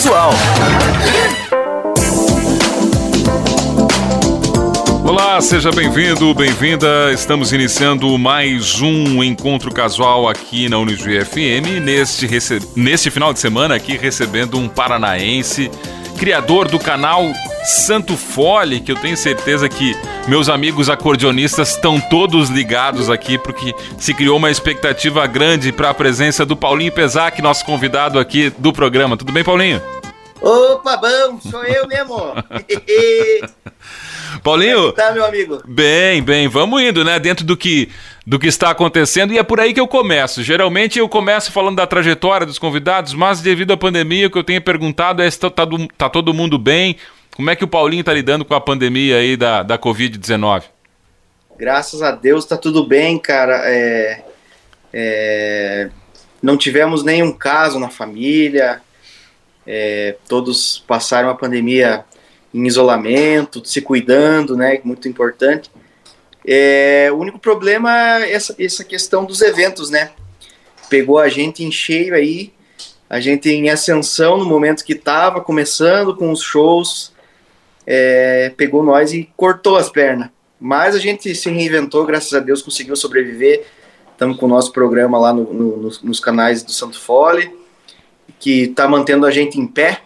casual. Olá, seja bem-vindo, bem-vinda. Estamos iniciando mais um encontro casual aqui na Unijuí FM. Neste, rece... neste final de semana, aqui recebendo um paranaense, criador do canal Santo Fole, que eu tenho certeza que meus amigos acordeonistas estão todos ligados aqui, porque se criou uma expectativa grande para a presença do Paulinho Pesac, nosso convidado aqui do programa. Tudo bem, Paulinho? Opa, bom, sou eu mesmo. Paulinho. É tá, meu amigo? Bem, bem, vamos indo, né? Dentro do que, do que está acontecendo, e é por aí que eu começo. Geralmente eu começo falando da trajetória dos convidados, mas devido à pandemia, o que eu tenho perguntado é se tá, tá, tá todo mundo bem. Como é que o Paulinho está lidando com a pandemia aí da, da Covid-19? Graças a Deus tá tudo bem, cara. É, é, não tivemos nenhum caso na família. É, todos passaram a pandemia em isolamento, se cuidando, né? Muito importante. É, o único problema é essa, essa questão dos eventos, né? Pegou a gente em cheio aí, a gente em ascensão no momento que estava começando com os shows, é, pegou nós e cortou as pernas. Mas a gente se reinventou, graças a Deus conseguiu sobreviver. Estamos com o nosso programa lá no, no, nos, nos canais do Santo Fole, que está mantendo a gente em pé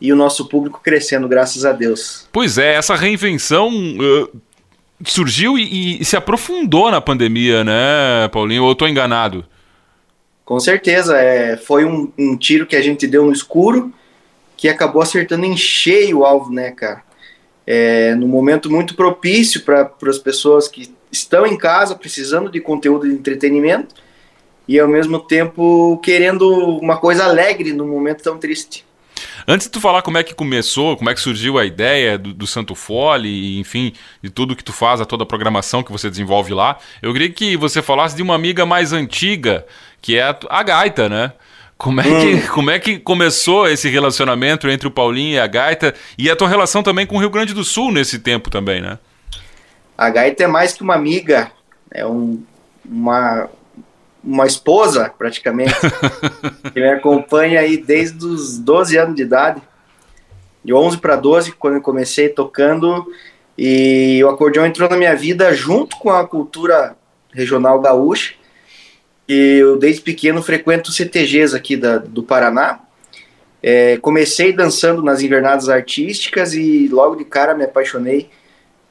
e o nosso público crescendo, graças a Deus. Pois é, essa reinvenção uh, surgiu e, e, se aprofundou na pandemia, né, Paulinho? Ou eu estou enganado? Com certeza, é, foi um, um, tiro que a gente deu no escuro que acabou acertando em cheio o alvo, né, cara? É, no momento muito propício para as pessoas que estão em casa precisando de conteúdo de entretenimento e ao mesmo tempo querendo uma coisa alegre num momento tão triste. Antes de tu falar como é que começou, como é que surgiu a ideia do, do Santo Fole, e, enfim, de tudo que tu faz, a toda a programação que você desenvolve lá, eu queria que você falasse de uma amiga mais antiga, que é a, a Gaita, né? Como é, que, hum. como é que começou esse relacionamento entre o Paulinho e a Gaita e a tua relação também com o Rio Grande do Sul nesse tempo também, né? A Gaita é mais que uma amiga, é um, uma, uma esposa, praticamente, que me acompanha aí desde os 12 anos de idade, de 11 para 12, quando eu comecei tocando, e o acordeão entrou na minha vida junto com a cultura regional gaúcha, e eu desde pequeno frequento CTGs aqui da, do Paraná, é, comecei dançando nas invernadas artísticas e logo de cara me apaixonei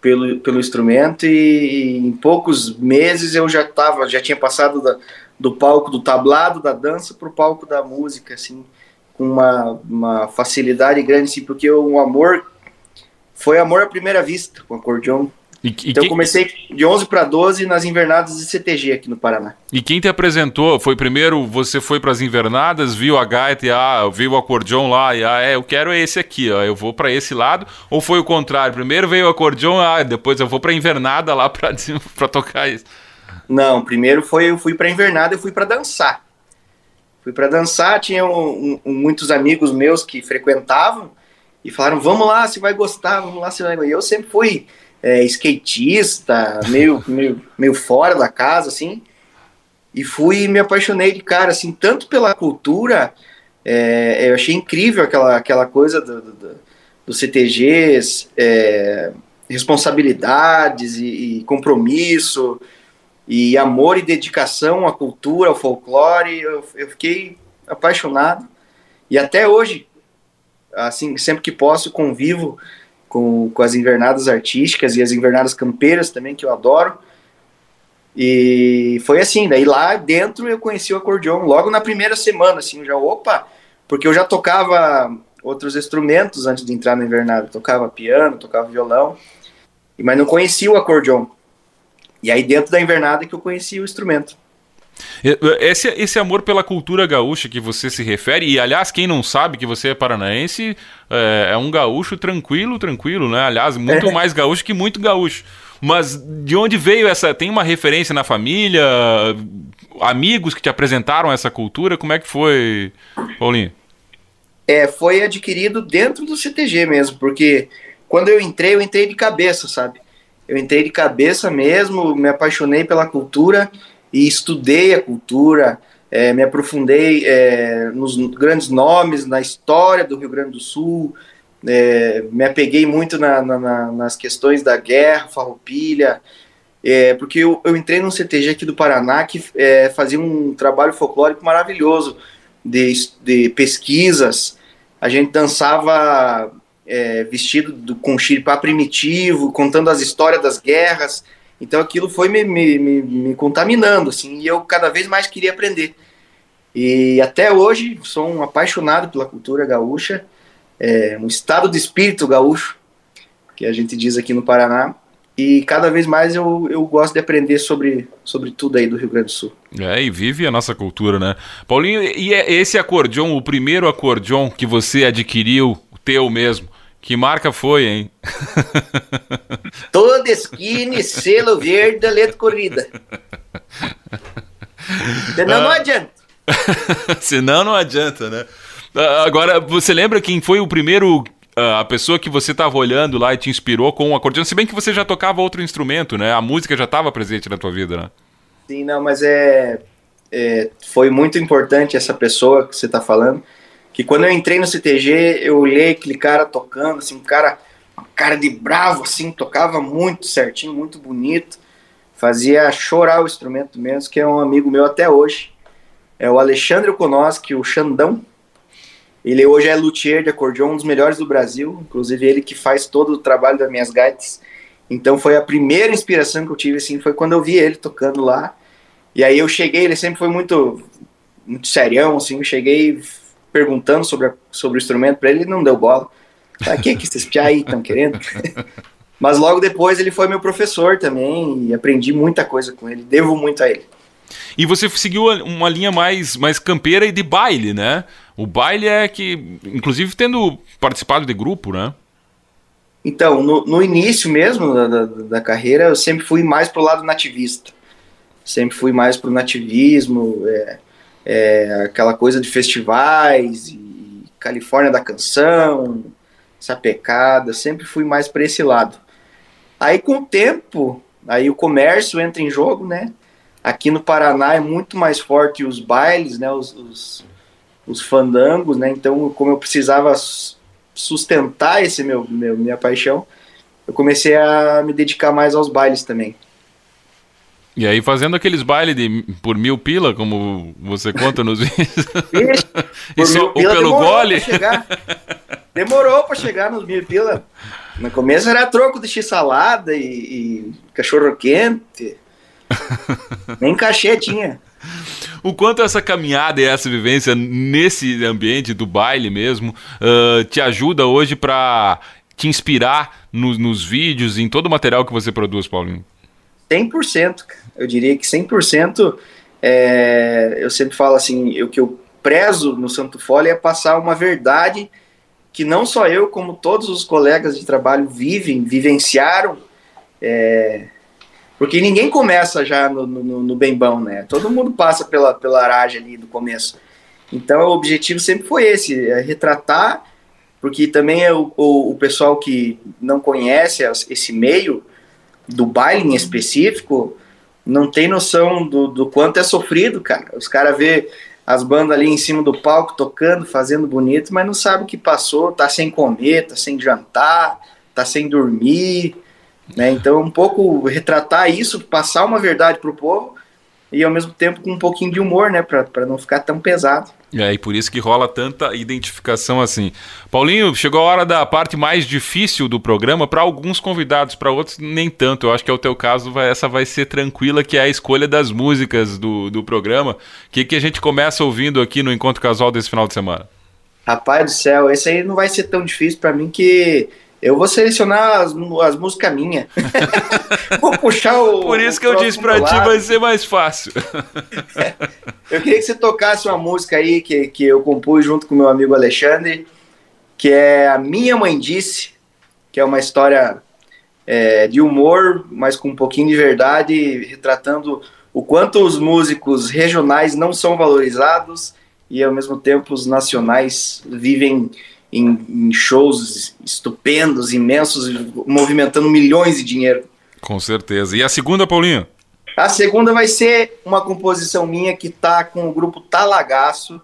pelo, pelo instrumento. E, e em poucos meses eu já tava, já tinha passado da, do palco do tablado da dança para o palco da música, assim, com uma, uma facilidade grande, assim, porque o amor foi amor à primeira vista com o acordeon. E, e então quem... eu comecei de 11 para 12 nas invernadas de CTG aqui no Paraná. E quem te apresentou? Foi primeiro, você foi para as invernadas, viu a gaita e ah, viu o acordeon lá e ah, é, eu quero esse aqui, ó, eu vou para esse lado, ou foi o contrário? Primeiro veio o acordeon, ah, depois eu vou para invernada lá para tocar isso. Não, primeiro foi eu fui para invernada, eu fui para dançar. Fui para dançar, tinha um, um, muitos amigos meus que frequentavam e falaram: "Vamos lá, você vai gostar, vamos lá, você vai". Eu sempre fui é, skatista, meio, meio meio fora da casa assim. E fui me apaixonei de cara assim, tanto pela cultura, é, eu achei incrível aquela aquela coisa do, do, do CTGs, é, responsabilidades e, e compromisso e amor e dedicação à cultura, ao folclore. Eu, eu fiquei apaixonado e até hoje, assim, sempre que posso, convivo com, com as invernadas artísticas e as invernadas campeiras também, que eu adoro. E foi assim, daí lá dentro eu conheci o acordeon logo na primeira semana, assim, já, opa, porque eu já tocava outros instrumentos antes de entrar na invernada, tocava piano, tocava violão, mas não conhecia o acordeon. E aí dentro da invernada que eu conheci o instrumento. Esse, esse amor pela cultura gaúcha que você se refere, e aliás, quem não sabe que você é paranaense, é, é um gaúcho tranquilo, tranquilo, né? Aliás, muito é. mais gaúcho que muito gaúcho. Mas de onde veio essa. Tem uma referência na família? Amigos que te apresentaram essa cultura? Como é que foi, Paulinho? É, foi adquirido dentro do CTG mesmo, porque quando eu entrei, eu entrei de cabeça, sabe? Eu entrei de cabeça mesmo, me apaixonei pela cultura e estudei a cultura, é, me aprofundei é, nos grandes nomes, na história do Rio Grande do Sul, é, me apeguei muito na, na, nas questões da guerra, farroupilha, é, porque eu, eu, entrei num CTG aqui do Paraná que é, fazia um trabalho folclórico maravilhoso de, de pesquisas. A gente dançava é, vestido do, com xiripá primitivo, contando as histórias das guerras. Então aquilo foi me, me, me, me, contaminando, assim, e eu cada vez mais queria aprender. E até hoje sou um apaixonado pela cultura gaúcha, é, um estado de espírito gaúcho, que a gente diz aqui no Paraná. E cada vez mais eu, eu gosto de aprender sobre, sobre tudo aí do Rio Grande do Sul. É, e vive a nossa cultura, né? Paulinho, e é esse acordeon, o primeiro acordeon que você adquiriu, o teu mesmo, que marca foi, hein? Toda esquina, selo verde, letra corrida. Senão ah. não adianta. Senão não adianta, né? Ah, agora, você lembra quem foi o primeiro ah, a pessoa que você estava olhando lá e te inspirou com o acordeão, se bem que você já tocava outro instrumento, né? A música já estava presente na tua vida, né? Sim, não, mas é, é foi muito importante essa pessoa que você está falando, que quando eu entrei no CTG, eu olhei aquele cara tocando, assim, um cara, uma cara de bravo, assim, tocava muito certinho, muito bonito, fazia chorar o instrumento mesmo, que é um amigo meu até hoje, é o Alexandre Konoski, o Xandão, ele hoje é luthier de acordeon, um dos melhores do Brasil, inclusive ele que faz todo o trabalho das minhas gaitas, então foi a primeira inspiração que eu tive, assim, foi quando eu vi ele tocando lá, e aí eu cheguei, ele sempre foi muito, muito serião, assim, eu cheguei perguntando sobre, a, sobre o instrumento para ele, ele não deu bola. Pra que que esses piá aí estão querendo? Mas logo depois ele foi meu professor também e aprendi muita coisa com ele, devo muito a ele. E você seguiu uma linha mais, mais campeira e de baile, né? O baile é que, inclusive tendo participado de grupo, né? Então, no, no início mesmo da, da, da, carreira, eu sempre fui mais pro lado nativista. Sempre fui mais pro nativismo, é, é, aquela coisa de festivais, e Califórnia da Canção, essa pecada, sempre fui mais para esse lado. Aí com o tempo, aí o comércio entra em jogo, né? Aqui no Paraná é muito mais forte os bailes, né? Os, os, os fandangos, né? Então, como eu precisava sustentar esse meu, meu minha paixão, eu comecei a me dedicar mais aos bailes também. E aí fazendo aqueles bailes de por mil pila, como você conta nos vídeos. Isso, o pelo demorou gole. Pra chegar. Demorou para chegar nos mil pila. No começo era troco de x-salada e, e cachorro quente. Nem cachê tinha. O quanto essa caminhada e essa vivência nesse ambiente do baile mesmo uh, te ajuda hoje para te inspirar no, nos vídeos, em todo o material que você produz, Paulinho? 100%, eu diria que 100%, é, eu sempre falo assim, o que eu prezo no Santo Fole é passar uma verdade que não só eu, como todos os colegas de trabalho vivem, vivenciaram, é, porque ninguém começa já no, no, no bem bom, né? Todo mundo passa pela, pela aragem ali do começo. Então o objetivo sempre foi esse, é retratar, porque também é o, o, o pessoal que não conhece esse meio, do baile em específico, não tem noção do, do quanto é sofrido, cara. Os caras vê as bandas ali em cima do palco tocando, fazendo bonito, mas não sabe o que passou, tá sem comer, tá sem jantar, tá sem dormir, né? Então, um pouco retratar isso, passar uma verdade pro povo e ao mesmo tempo com um pouquinho de humor, né, para não ficar tão pesado. É, e por isso que rola tanta identificação assim. Paulinho, chegou a hora da parte mais difícil do programa para alguns convidados, para outros nem tanto. Eu acho que é o teu caso, vai, essa vai ser tranquila, que é a escolha das músicas do, do programa. O que, que a gente começa ouvindo aqui no Encontro Casual desse final de semana? Rapaz do céu, esse aí não vai ser tão difícil para mim que eu vou selecionar as, as músicas minhas. vou puxar o. Por isso que eu disse pra ti, vai ser mais fácil. é. Eu queria que você tocasse uma música aí que, que eu compus junto com meu amigo Alexandre, que é A Minha Mãe Disse, que é uma história é, de humor, mas com um pouquinho de verdade, retratando o quanto os músicos regionais não são valorizados e ao mesmo tempo os nacionais vivem em, em shows estupendos, imensos, movimentando milhões de dinheiro. Com certeza. E a segunda, Paulinho? A segunda vai ser uma composição minha que tá com o grupo Talagaço.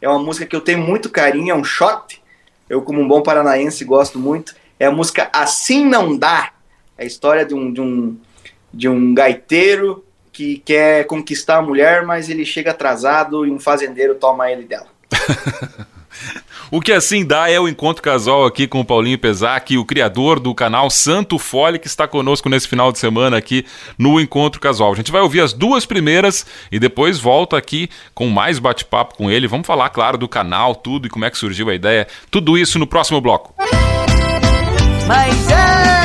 É uma música que eu tenho muito carinho, é um shot. Eu, como um bom paranaense, gosto muito. É a música Assim Não Dá. É a história de um, de um, de um gaiteiro que quer conquistar a mulher, mas ele chega atrasado e um fazendeiro toma ele dela. O que assim dá é o encontro casual aqui com o Paulinho Pesac, o criador do canal Santo Fole, que está conosco nesse final de semana aqui no Encontro Casual. A gente vai ouvir as duas primeiras e depois volta aqui com mais bate-papo com ele. Vamos falar, claro, do canal, tudo e como é que surgiu a ideia. Tudo isso no próximo bloco. Mas é,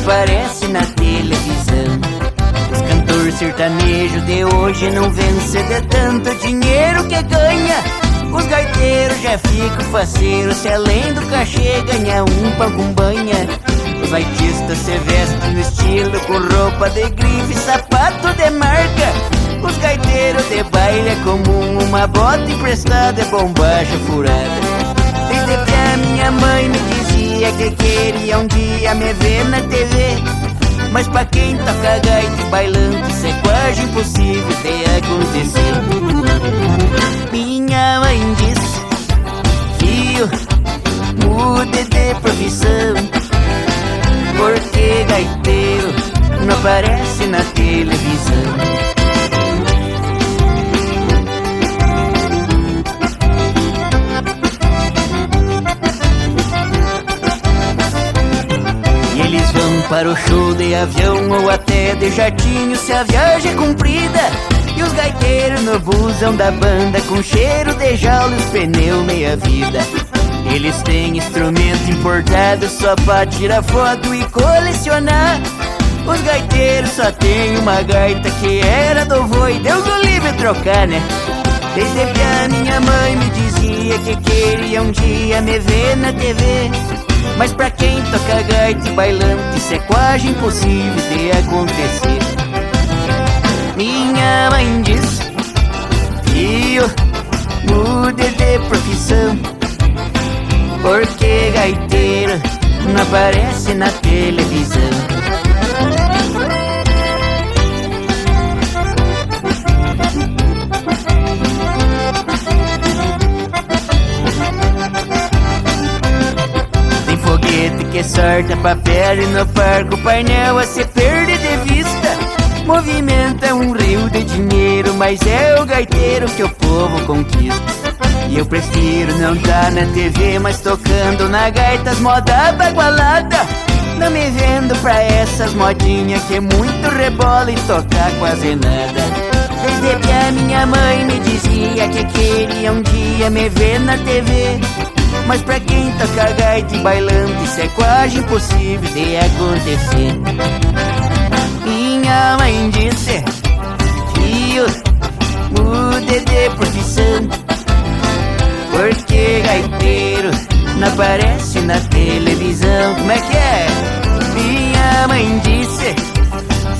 aparece na televisão. Os cantores sertanejos de hoje não vencem de tanto dinheiro que ganha. Os gaiteiros já ficam faceiros se além do cachê ganha um pão com banha. Os artistas se vestem no estilo com roupa de grife, sapato de marca. Os gaiteiros de baile é comum, uma bota emprestada é bombacha furada. Desde que a minha mãe me dizia que queria um dia me ver na TV. Mas pra quem toca gaita e bailando, isso é quase impossível de acontecer. Minha mãe disse, filho, mude de profissão. Porque gaiteiro não aparece na televisão. Para o show de avião ou até de jatinho se a viagem é comprida. E os gaiteiros no busão da banda com cheiro de jaula e os pneus meia vida. Eles têm instrumento importado só pra tirar foto e colecionar. Os gaiteiros só tem uma gaita que era do vô e Deus o livre trocar, né? Desde que a minha mãe me dizia que queria um dia me ver na TV. Mas pra quem toca gaita e bailante, isso é quase impossível de acontecer. Minha mãe diz, filho, mude de profissão. Porque gaiteiro não aparece na televisão. Que sorta papel e no parque o painel a se perde de vista. Movimenta um rio de dinheiro, mas é o gaiteiro que o povo conquista. E eu prefiro não tá na TV, mas tocando na gaita as moda bagualada. Não me vendo pra essas modinhas que é muito rebola e tocar quase nada. Desde que a minha mãe me dizia que queria um dia me ver na TV. Mas pra quem toca gaita e bailando, isso é quase impossível de acontecer. Minha mãe disse, filho, mude de profissão. Porque gaiteiro não aparece na televisão. Como é que é? Minha mãe disse,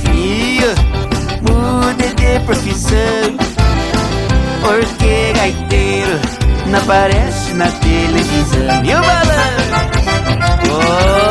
filho, mude de profissão. Porque gaiteiro não aparece na televisão. E o balanço? Oh!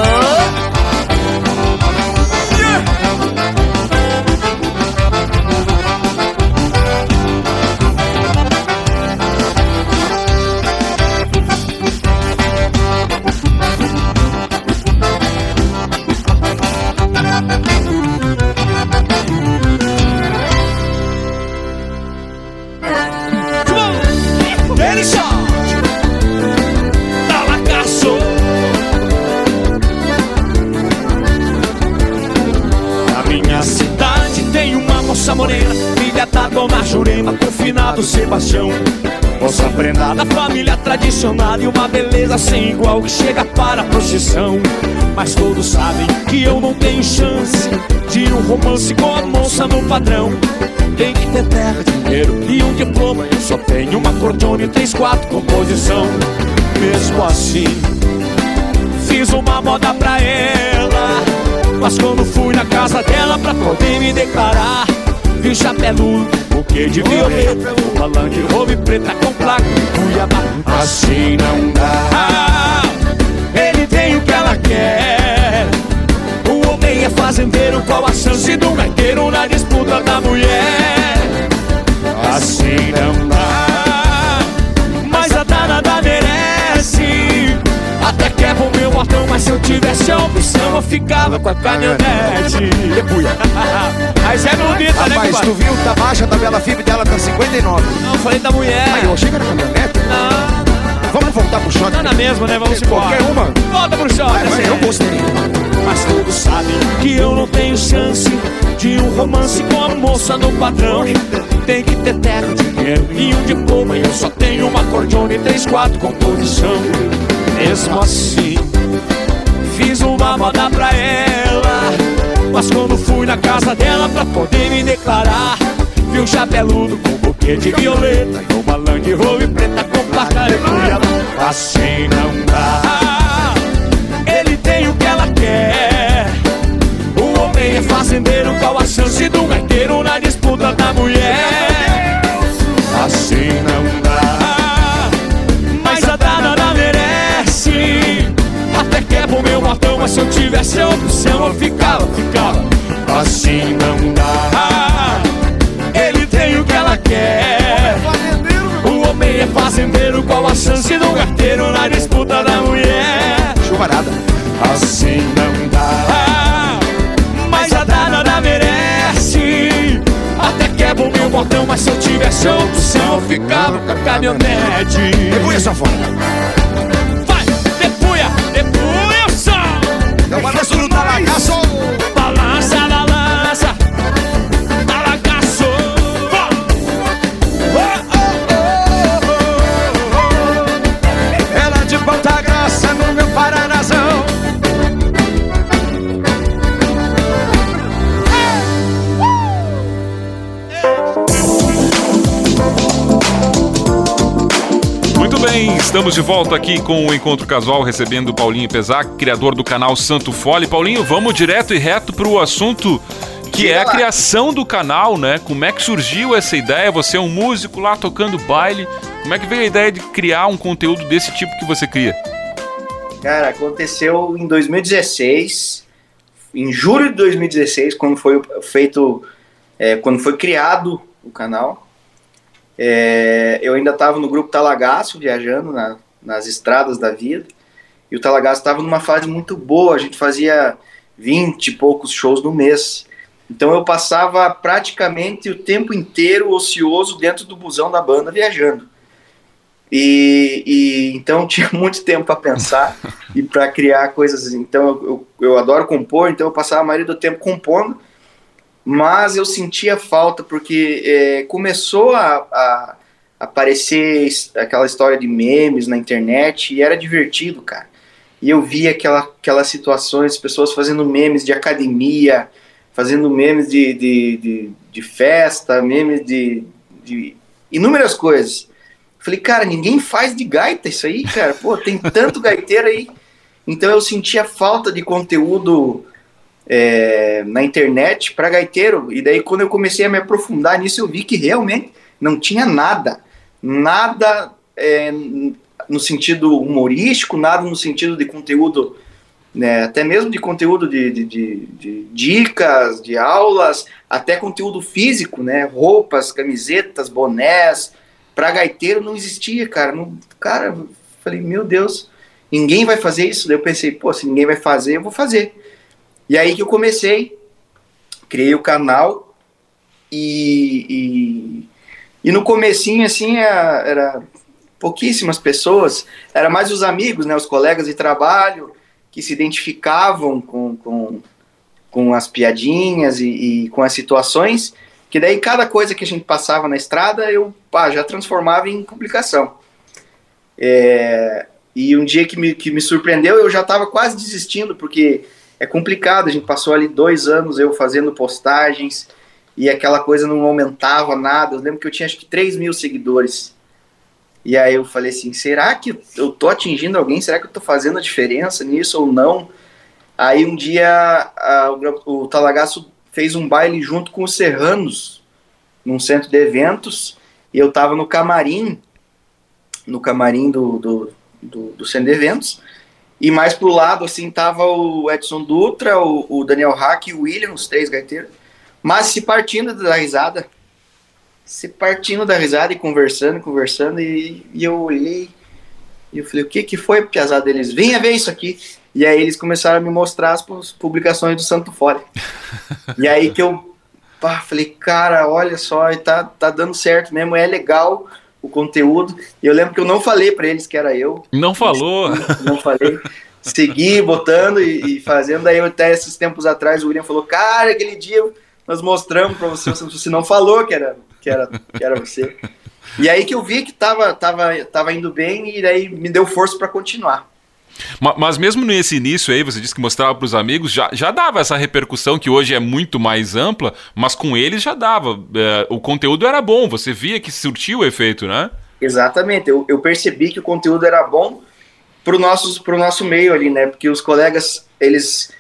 Finado Sebastião. Moça prendada, família tradicional E uma beleza sem igual que chega para a procissão. Mas todos sabem que eu não tenho chance De um romance com a moça no padrão. Tem que ter terra, dinheiro e um diploma. Eu só tenho uma cordione, três, quatro composição. Mesmo assim, fiz uma moda pra ela. Mas quando fui na casa dela pra poder me declarar Vi chapeludo, buquê de violeta Uma Land Rover preta com placa. De Cuiabá Assim não dá. Ele tem o que ela quer. O homem é fazendeiro, qual a chance do gaiteiro na disputa da mulher? Assim não dá quebra o meu botão, mas se eu tivesse a opção Eu ficava com a caminhonete Debuia. Mas é bonita, né, Rapaz, compadre? tu viu? Tá baixa a tabela FIB dela, tá 59. Não, falei da mulher Aí, eu que era caminhonete. Não, Vamos voltar pro shot. tá na mesma, né? Vamos embora Qualquer uma. Volta pro show Vai, vai, eu gostei. Mas todos sabem que eu não tenho chance De um romance com a moça no padrão Tem que ter teto, dinheiro e um diploma E eu só tenho uma cordione e três, quatro com posição Mesmo assim. Fiz uma moda pra ela Mas quando fui na casa dela pra poder me declarar Vi um chapeludo com buquê de violeta E uma Land Rover preta com placa de Cuiabá Assim não dá. Ele tem o que ela quer. O homem é fazendeiro Qual a chance do gaiteiro na disputa da mulher? Assim não dá quebra o meu botão Mas se eu tivesse a opção Eu ficava, ficava Assim não dá Ele tem o que ela quer O homem é fazendeiro Qual a chance do gaiteiro Na disputa da mulher? Chuvarada. Assim não dá Mas a danada merece Até quebra o meu botão Mas se eu tivesse a opção Eu ficava com a caminhonete Debuia, safona. Vai, estamos de volta aqui com o Encontro Casual, recebendo o Paulinho Pesac, criador do canal Santo Fole. Paulinho, vamos direto e reto pro assunto que Diga é a lá. criação do canal, né? Como é que surgiu essa ideia? Você é um músico lá tocando baile. Como é que veio a ideia de criar um conteúdo desse tipo que você cria? Cara, aconteceu em 2016, em julho de 2016, quando foi o- feito, é, quando foi criado o canal. É, eu ainda estava no grupo Talagaço, viajando na- nas estradas da vida, e o Talagaço estava numa fase muito boa, a gente fazia 20 e poucos shows no mês. Então eu passava praticamente o tempo inteiro ocioso dentro do busão da banda viajando. E, e então tinha muito tempo para pensar e para criar coisas. Então eu, eu, eu adoro compor, então eu passava a maioria do tempo compondo, mas eu sentia falta porque é, começou a, a aparecer aquela história de memes na internet e era divertido, cara. E eu via aquela, aquelas situações, pessoas fazendo memes de academia, fazendo memes de, de, de, de festa, memes de, de inúmeras coisas. Falei, cara, ninguém faz de gaita isso aí, cara. Pô, tem tanto gaiteiro aí. Então eu sentia falta de conteúdo é, na internet para gaiteiro. E daí, quando eu comecei a me aprofundar nisso, eu vi que realmente não tinha nada. Nada é, no sentido humorístico, nada no sentido de conteúdo, né, até mesmo de conteúdo de, de, de, de dicas, de aulas, até conteúdo físico, né? Roupas, camisetas, bonés. Para gaiteiro não existia, cara. Não, cara, falei, meu Deus, ninguém vai fazer isso. Daí eu pensei, pô, se ninguém vai fazer, eu vou fazer. E aí que eu comecei, criei o canal e, e, e no comecinho, assim, era, era pouquíssimas pessoas, era mais os amigos, né, os colegas de trabalho que se identificavam com, com, com as piadinhas e, e com as situações, que daí cada coisa que a gente passava na estrada, eu pá, já transformava em publicação. É, e um dia que me, que me surpreendeu, eu já estava quase desistindo, porque é complicado, a gente passou ali dois anos eu fazendo postagens, e aquela coisa não aumentava nada, eu lembro que eu tinha acho que 3 mil seguidores, e aí eu falei assim, será que eu tô atingindo alguém? Será que eu tô fazendo a diferença nisso ou não? Aí um dia a, o, o Talagaço fez um baile junto com os Serranos, num centro de eventos, e eu tava no camarim, no camarim do, do, do, do centro de eventos, e mais pro lado, assim, tava o Edson Dutra, o, o Daniel Hack e o William, os três gaiteiros, mas se partindo da risada, se partindo da risada e conversando, conversando, e, e eu olhei, e eu falei, o que que foi, piazada deles? Venha ver isso aqui. E aí eles começaram a me mostrar as publicações do Santo Fole. e aí que eu pá, falei, cara, olha só, tá, tá dando certo mesmo, é legal o conteúdo. E eu lembro que eu não falei para eles que era eu. Não falou? Não falei. Segui botando e, e, fazendo. Daí até esses tempos atrás o William falou, cara, aquele dia nós mostramos para você, você não falou que era, que era, que era você. E aí que eu vi que tava, tava, tava indo bem e daí me deu força para continuar. Mas mesmo nesse início aí, você disse que mostrava para os amigos, já, já dava essa repercussão que hoje é muito mais ampla, mas com eles já dava. É, o conteúdo era bom, você via que surtiu o efeito, né? Exatamente, eu, eu percebi que o conteúdo era bom para o nosso, nosso meio ali, né? Porque os colegas, eles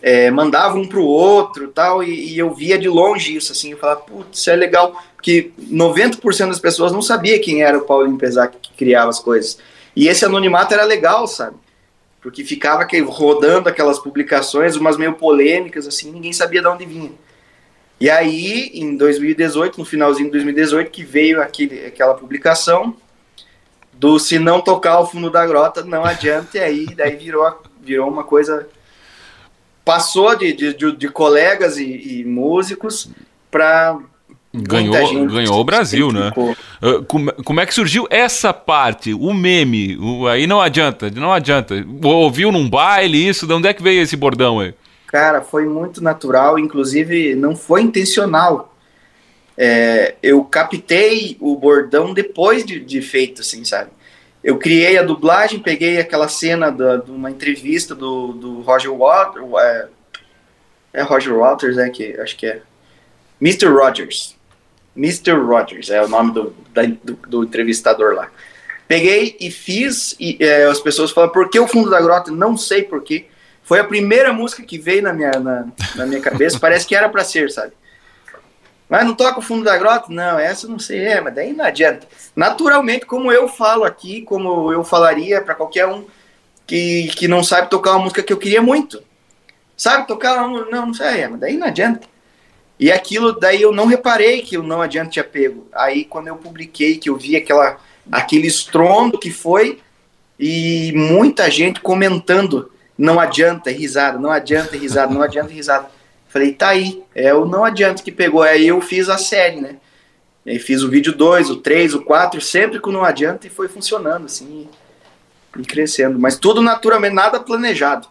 é, mandavam um para o outro tal, e, e, eu via de longe isso, assim, eu falava, putz, isso é legal, porque 90% das pessoas não sabia quem era o Paulinho Pesac que criava as coisas. E esse anonimato era legal, sabe? Porque ficava rodando aquelas publicações, umas meio polêmicas, assim, ninguém sabia de onde vinha. E aí, em 2018, no finalzinho de 2018, que veio aquele, aquela publicação do se não tocar o fundo da grota, não adianta, e aí daí virou, virou uma coisa. Passou de, de, de, de colegas e, e músicos para Ganhou, ganhou o Brasil, né? Uh, como, como, é que surgiu essa parte, o meme? O, aí não adianta, não adianta. Ouviu num baile isso? De onde é que veio esse bordão aí? Cara, foi muito natural, inclusive não foi intencional. É, eu captei o bordão depois de, de, feito, assim, sabe? Eu criei a dublagem, peguei aquela cena da, de uma entrevista do, do Roger Waters, é, é Roger Waters, é que acho que é Mr. Rogers. Mr. Rogers, é o nome do, da, do, do, entrevistador lá. Peguei e fiz, e é, as pessoas falam, por que o fundo da grota? Não sei por quê. Foi a primeira música que veio na minha, na, na minha cabeça, parece que era para ser, sabe? Mas não toca o fundo da grota? Não, essa não sei, é, mas daí não adianta. Naturalmente, como eu falo aqui, como eu falaria para qualquer um que, que não sabe tocar uma música que eu queria muito. Sabe tocar? Não, não sei, é, mas daí não adianta. E aquilo daí eu não reparei que o Não Adianta tinha pego. Aí quando eu publiquei, que eu vi aquela, aquele estrondo que foi, e muita gente comentando, não adianta, risada, não adianta, risada, não adianta, risada. Falei, tá aí, é o Não Adianta que pegou. Aí eu fiz a série, né? aí fiz o vídeo 2, o 3, o 4, sempre com Não Adianta e foi funcionando, assim e crescendo, mas tudo naturalmente, nada planejado.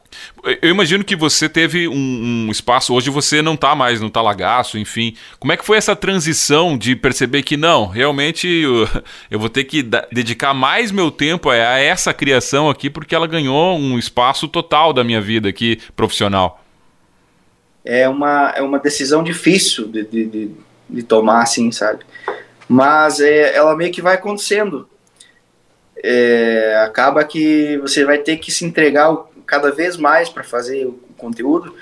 Eu imagino que você teve um, um espaço, hoje você não está mais no talagaço, enfim. Como é que foi essa transição de perceber que não, realmente eu, eu vou ter que dedicar mais meu tempo a, a essa criação aqui, porque ela ganhou um espaço total da minha vida aqui profissional? É uma, é uma decisão difícil de, de, de, de tomar, assim, sabe? Mas é, ela meio que vai acontecendo é, acaba que você vai ter que se entregar cada vez mais para fazer o conteúdo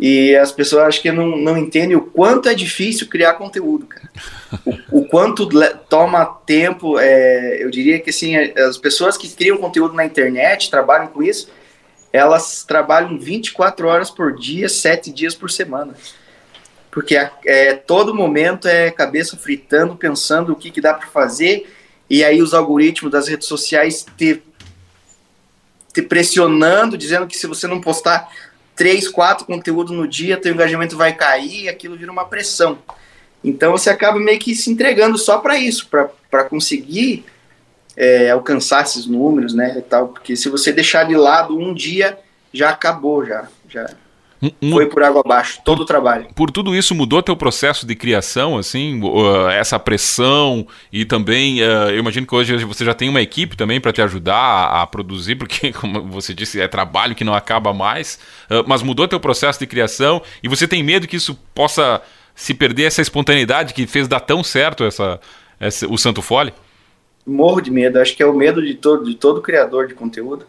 e as pessoas acho que não, não entendem o quanto é difícil criar conteúdo, cara. O, o quanto toma tempo, é, eu diria que assim, as pessoas que criam conteúdo na internet, trabalham com isso, elas trabalham 24 horas por dia, 7 dias por semana. Porque é, todo momento é cabeça fritando, pensando o que, que dá para fazer e aí os algoritmos das redes sociais te, te pressionando, dizendo que se você não postar três, quatro conteúdos no dia, teu engajamento vai cair, aquilo vira uma pressão. Então você acaba meio que se entregando só para isso, para conseguir é, alcançar esses números, né, e tal, porque se você deixar de lado um dia, já acabou, já, já foi por água abaixo, todo o trabalho. Por tudo isso mudou teu processo de criação, assim, essa pressão e também, eu imagino que hoje você já tem uma equipe também para te ajudar a, produzir, porque como você disse, é trabalho que não acaba mais, mas mudou teu processo de criação e você tem medo que isso possa se perder essa espontaneidade que fez dar tão certo essa, essa o Santo Fole? Morro de medo, acho que é o medo de todo, de todo criador de conteúdo.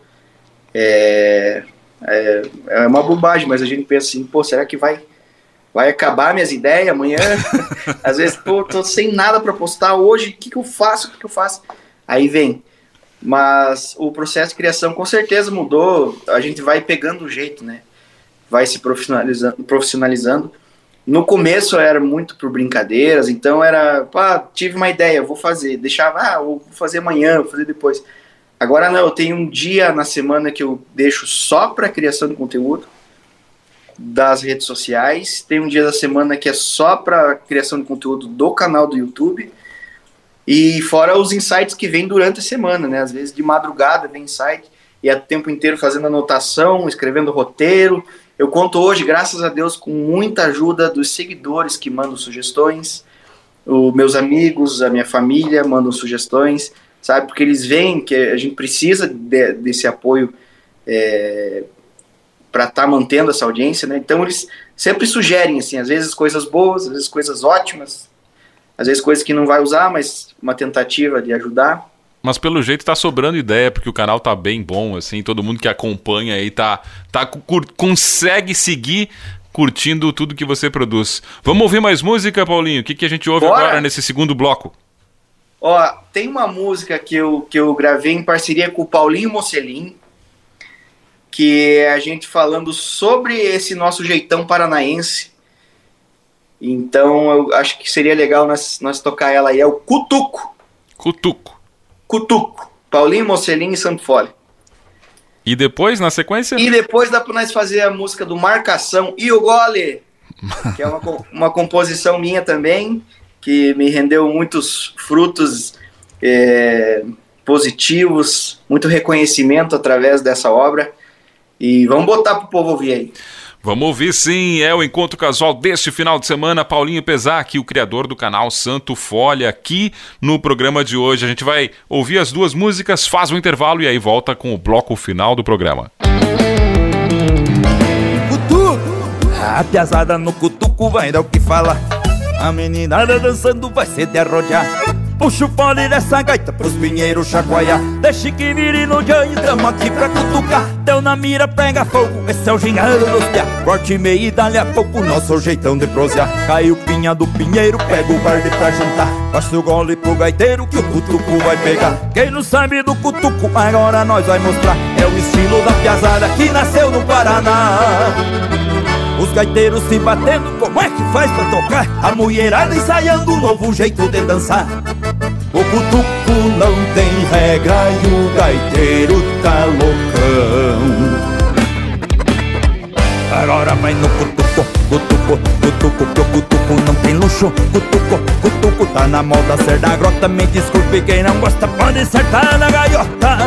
É, É, é uma bobagem, mas a gente pensa assim, pô, será que vai vai acabar minhas ideias amanhã? Às vezes, pô, tô sem nada para postar hoje, o que, que eu faço? O que, que eu faço? Aí vem. Mas o processo de criação com certeza mudou, a gente vai pegando o jeito, né? Vai se profissionalizando, profissionalizando. No começo era muito por brincadeiras, então era, pá, tive uma ideia, vou fazer, deixava, ah, vou fazer amanhã, vou fazer depois. Agora não, eu tenho um dia na semana que eu deixo só para criação de conteúdo das redes sociais, tem um dia da semana que é só para criação de conteúdo do canal do YouTube. E fora os insights que vêm durante a semana, né? Às vezes de madrugada vem insight e é o tempo inteiro fazendo anotação, escrevendo roteiro, eu conto hoje, graças a Deus, com muita ajuda dos seguidores que mandam sugestões, os meus amigos, a minha família mandam sugestões, sabe? Porque eles veem que a gente precisa de, desse apoio é, para estar tá mantendo essa audiência, né? Então eles sempre sugerem, assim, às vezes coisas boas, às vezes coisas ótimas, às vezes coisas que não vai usar, mas uma tentativa de ajudar. Mas pelo jeito tá sobrando ideia, porque o canal tá bem bom, assim, todo mundo que acompanha aí tá, tá consegue seguir curtindo tudo que você produz. Vamos ouvir mais música, Paulinho? O que, que a gente ouve Bora. agora nesse segundo bloco? Ó, tem uma música que eu, que eu gravei em parceria com o Paulinho Mocelin, que é a gente falando sobre esse nosso jeitão paranaense. Então eu acho que seria legal nós, nós tocar ela aí. É o Cutuco. Cutuco. Cutuco. Paulinho Mocelin e Santo Fole. E depois, na sequência? E depois dá pra nós fazer a música do Marcação e o Gole, que é uma, uma composição minha também, que me rendeu muitos frutos é, positivos, muito reconhecimento através dessa obra. E vamos botar pro povo ouvir aí. Vamos ouvir sim, é o encontro casual deste final de semana. Paulinho Pesac, o criador do canal Santo Folha, aqui no programa de hoje. A gente vai ouvir as duas músicas, faz o um intervalo e aí volta com o bloco final do programa. Cutuco! A piazada no cutuco vai dar o que fala. A meninada dançando vai ser de arrojar. Puxa o fole dessa gaita pros pinheiros chacoalhar. Deixe que vire no janho, tamo aqui pra cutucar. Deu na mira, pega fogo, esse é o gingado dos piá. Corte meio e dali a pouco, nosso jeitão de prosear. Caiu pinha do pinheiro, pega o barde pra juntar. Passa o gole pro gaiteiro que o cutuco vai pegar. Quem não sabe do cutuco, agora nós vai mostrar. É o estilo da piazada que nasceu no Paraná os gaiteiros se batendo, como é que faz pra tocar? A mulherada ensaiando um novo jeito de dançar. O cutuco não tem regra e o gaiteiro tá loucão. Agora vai no cutuco, cutuco, cutuco, que o cutuco não tem luxo. Cutuco, cutuco, tá na moda ser da grota. Me desculpe quem não gosta, pode acertar na gaiota.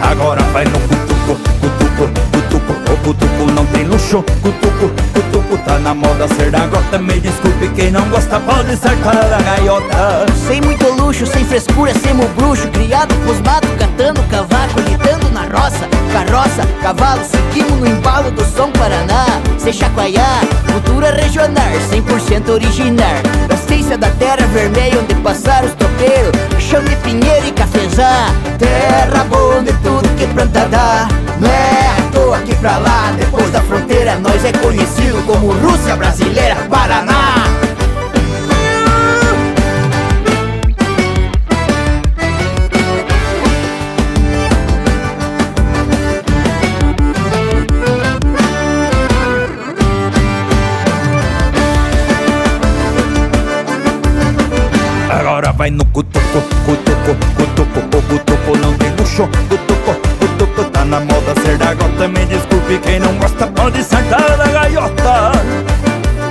Agora vai no cutuco, cutuco, cutuco, o não tem luxo Cutuco, cutuco, tá na moda ser da grota Me desculpe quem não gosta, pode acertar a gaiota. Sem muito luxo, sem frescura, sem bruxo Criado pros matos, cantando cavaco, lidando na roça. Carroça, cavalo, seguimos no embalo do som Paraná. Sem chacoalhar, cultura regional, 100% original Da ciência da terra vermelha, onde passaram os tropeiros Chão de pinheiro e cafezá. Terra boa de tudo que planta dá. Não é aqui pra lá. Depois da fronteira nós é conhecido como Rússia Brasileira, Paraná. Vai no cutuco, cutuco, cutuco, o cutuco não tem luxo, cutuco, na moda ser da gota, me desculpe quem não gosta pode sentar na gaiota.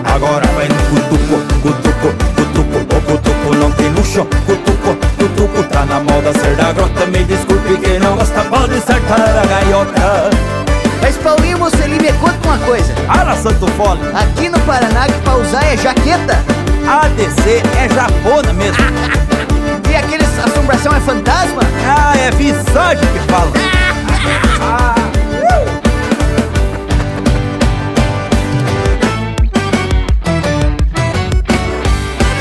Agora vai no cutuco, cutuco, cutuco, o cutuco não tem luxo, cutuco, cutuco tá na moda ser da grota, me desculpe quem não gosta pode sentar na gaiota. Mas Paulinho Mocelli, me conta uma coisa. Ah, Santo Fole. Aqui no Paraná que pra usar é jaqueta. ADC é japona mesmo. e aquele assombração é fantasma? Ah, é visagem que fala.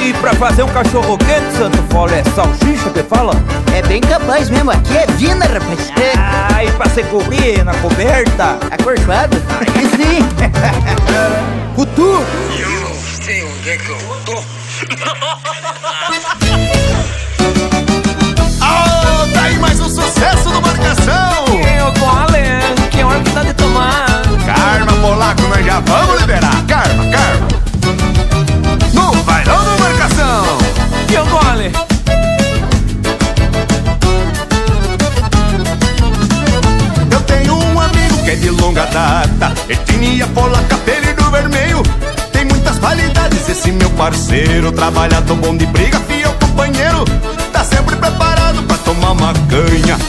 E pra fazer um cachorro quente, Santo Fole, é salsicha que fala? É bem capaz mesmo, aqui é vina, rapaz. Ah, e pra se cobrir na coberta? Acorchoado? Aí sim. Cutu! Eu sei onde é que eu tô. já vamos liberar! Karma, karma! No bailão do Marcação! Eu gole. Eu tenho um amigo que é de longa data Etnia polaca, apelido vermelho Tem muitas qualidades esse meu parceiro Trabalha tão bom de briga, fiel companheiro uma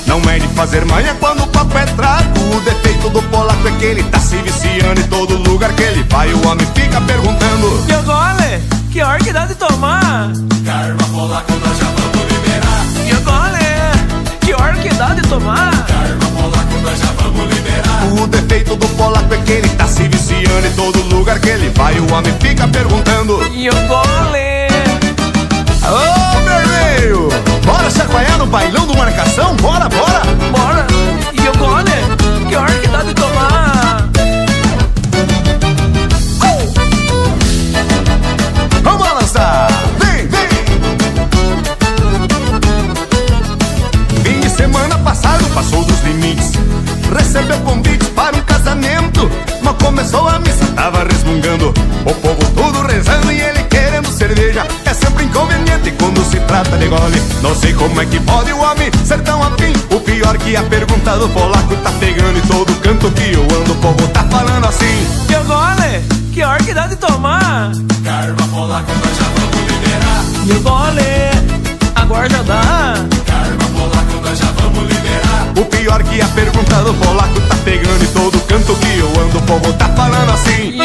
Não é de fazer manha quando o papo é trago. O defeito do polaco é que ele tá se viciando Em todo lugar que ele vai. O homem fica perguntando Eu gole, que hora que dá de tomar? Karma polaco, nós já vamos liberar. Eu gole, que hora que dá de tomar? Karma polaco, nós já vamos liberar. O defeito do polaco é que ele tá se viciando Em todo lugar que ele vai. O homem fica perguntando Eu gole. Ô, vermelho! Bora chacoalhar no bailão do Marcação? Bora, bora! Bora! E eu gole, que hora que dá de tomar? Vamos balançar! Vem, vem! Fim de semana passado passou dos limites Recebeu convite para um casamento Mas começou a missa, tava resmungando O povo todo rezando e ele cerveja É sempre inconveniente quando se trata de gole. Não sei como é que pode o homem ser tão afim. O pior que a pergunta do polaco tá pegando Em todo canto que eu ando. O povo tá falando assim. Eu gole, que hora que dá de tomar? Karma polaco, nós já vamos liberar. Eu gole, agora já dá. Karma polaco, nós já vamos liberar. O pior que a pergunta do polaco tá pegando Em todo canto que eu ando. O povo tá falando assim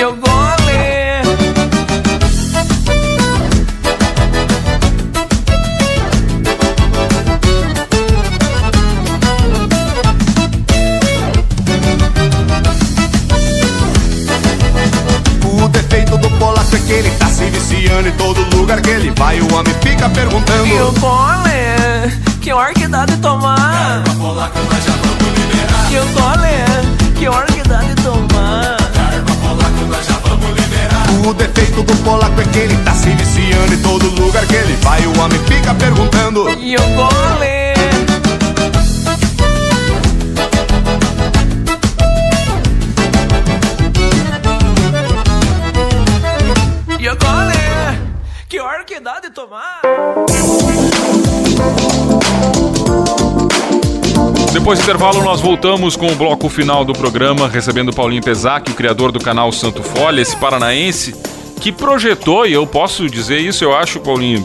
viciando Em todo lugar que ele vai o homem fica perguntando E eu gole, que hora que dá de tomar? polaco, nós já vamos liberar E gole, que hora que dá de tomar? Karma polaco, nós já vamos liberar O defeito do polaco é que ele tá se viciando Em todo lugar que ele vai o homem fica perguntando E eu gole. Depois do intervalo, nós voltamos com o bloco final do programa, recebendo Paulinho Pesac, o criador do canal Santo Folha, esse paranaense que projetou, e eu posso dizer isso, eu acho, Paulinho,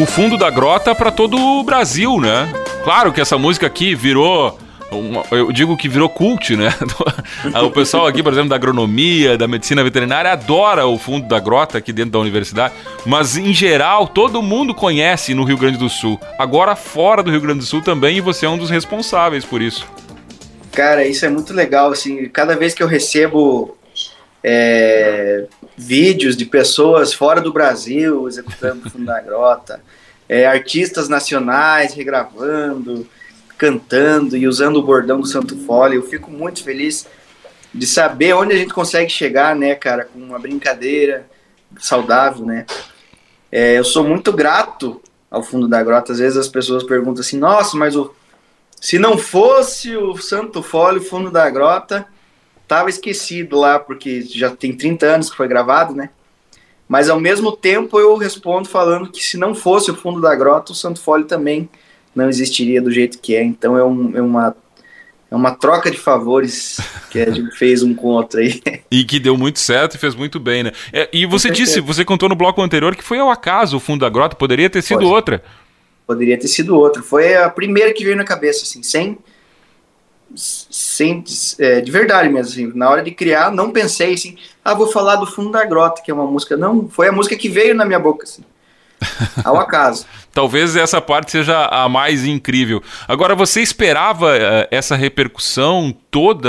o fundo da grota para todo o Brasil, né? Claro que essa música aqui virou. Uma- eu digo que virou cult, né? o pessoal aqui, por exemplo, da agronomia, da medicina veterinária, adora o fundo da grota aqui dentro da universidade. Mas, em geral, todo mundo conhece no Rio Grande do Sul. Agora, fora do Rio Grande do Sul também, e você é um dos responsáveis por isso. Cara, isso é muito legal, assim, cada vez que eu recebo é, vídeos de pessoas fora do Brasil executando o Fundo da Grota, é, artistas nacionais regravando, cantando e usando o bordão do Santo Fole, eu fico muito feliz de saber onde a gente consegue chegar, né, cara, com uma brincadeira saudável, né. É, eu sou muito grato ao Fundo da Grota, às vezes as pessoas perguntam assim, nossa, mas o se não fosse o Santo Fole, o Fundo da Grota, tava esquecido lá, porque já tem 30 anos que foi gravado, né? Mas ao mesmo tempo eu respondo falando que se não fosse o Fundo da Grota, o Santo Fole também não existiria do jeito que é. Então é, um- é uma, é uma troca de favores que a gente fez um com o outro aí. E que deu muito certo e fez muito bem, né? É, e você disse, você contou no bloco anterior que foi ao acaso o fundo da grota, poderia ter sido Foi. outra. Poderia ter sido outro. Foi a primeira que veio na cabeça, assim, sem. Sem, é, de verdade mesmo, assim, na hora de criar, não pensei assim, ah, vou falar do fundo da grota, que é uma música. Não, foi a música que veio na minha boca, assim. ao acaso. Talvez essa parte seja a mais incrível. Agora, você esperava uh, essa repercussão toda,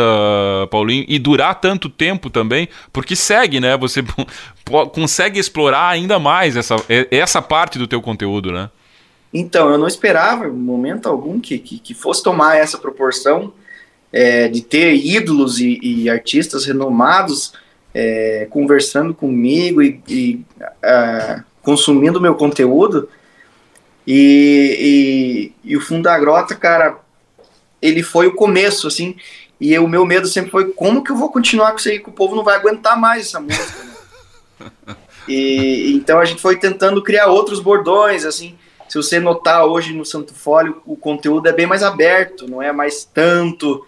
Paulinho, e durar tanto tempo também? Porque segue, né? Você consegue explorar ainda mais essa, essa parte do teu conteúdo, né? Então, eu não esperava, em momento algum, que, que, que fosse tomar essa proporção é, de ter ídolos e, e artistas renomados é, conversando comigo e, e uh, consumindo meu conteúdo. E, e, e, o Fundo da Grota, cara, ele foi o começo, assim. E o meu medo sempre foi: como que eu vou continuar com isso aí? Que o povo não vai aguentar mais essa música. Né? e então a gente foi tentando criar outros bordões, assim. Se você notar hoje no Santo Folho, o conteúdo é bem mais aberto, não é mais tanto.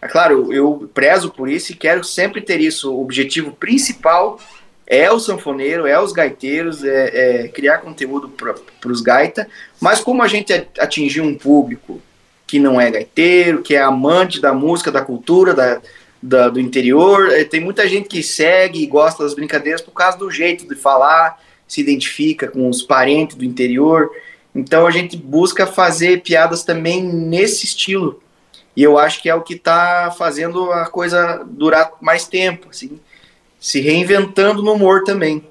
É claro, eu prezo por isso e quero sempre ter isso. O objetivo principal é o sanfoneiro, é os gaiteiros, é, é criar conteúdo para os gaita, mas como a gente atingir um público que não é gaiteiro, que é amante da música, da cultura, da, da, do interior, é, tem muita gente que segue e gosta das brincadeiras por causa do jeito de falar, se identifica com os parentes do interior, então a gente busca fazer piadas também nesse estilo, e eu acho que é o que está fazendo a coisa durar mais tempo, assim, se reinventando no humor também.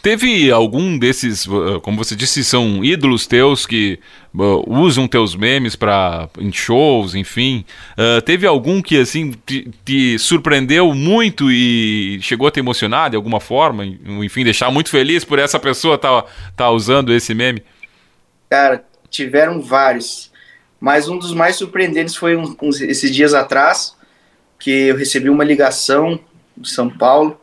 Teve algum desses, uh, como você disse, são ídolos teus que uh, usam teus memes para em shows, enfim. Uh, teve algum que assim te, te, surpreendeu muito e chegou a te emocionar de alguma forma, enfim, deixar muito feliz por essa pessoa tá, tá usando esse meme? Cara, tiveram vários, mas um dos mais surpreendentes foi um, uns, esses dias atrás que eu recebi uma ligação de São Paulo.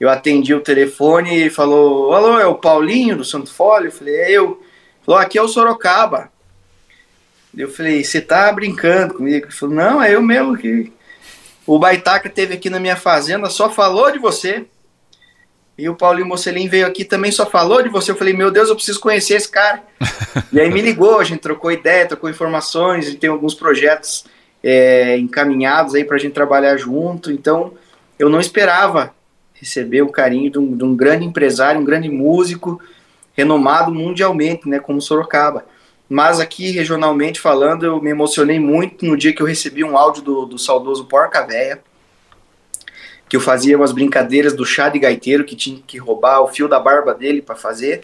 Eu atendi o telefone e falou: Alô, é o Paulinho do Santo Folho? Eu falei: É eu. Falou: Aqui é o Sorocaba. Eu falei: Você tá brincando comigo? Ele falou: Não, é eu mesmo que. O Baitaca teve aqui na minha fazenda, só falou de você. E o Paulinho Mocelin veio aqui também, só falou de você. Eu falei, meu Deus, eu preciso conhecer esse cara. e aí me ligou, a gente trocou ideia, trocou informações, e tem alguns projetos é, encaminhados aí para a gente trabalhar junto. Então, eu não esperava receber o carinho de um, de um, grande empresário, um grande músico, renomado mundialmente, né, como Sorocaba. Mas aqui, regionalmente falando, eu me emocionei muito no dia que eu recebi um áudio do, do saudoso Porca Véia, que eu fazia umas brincadeiras do chá de gaiteiro, que tinha que roubar o fio da barba dele para fazer.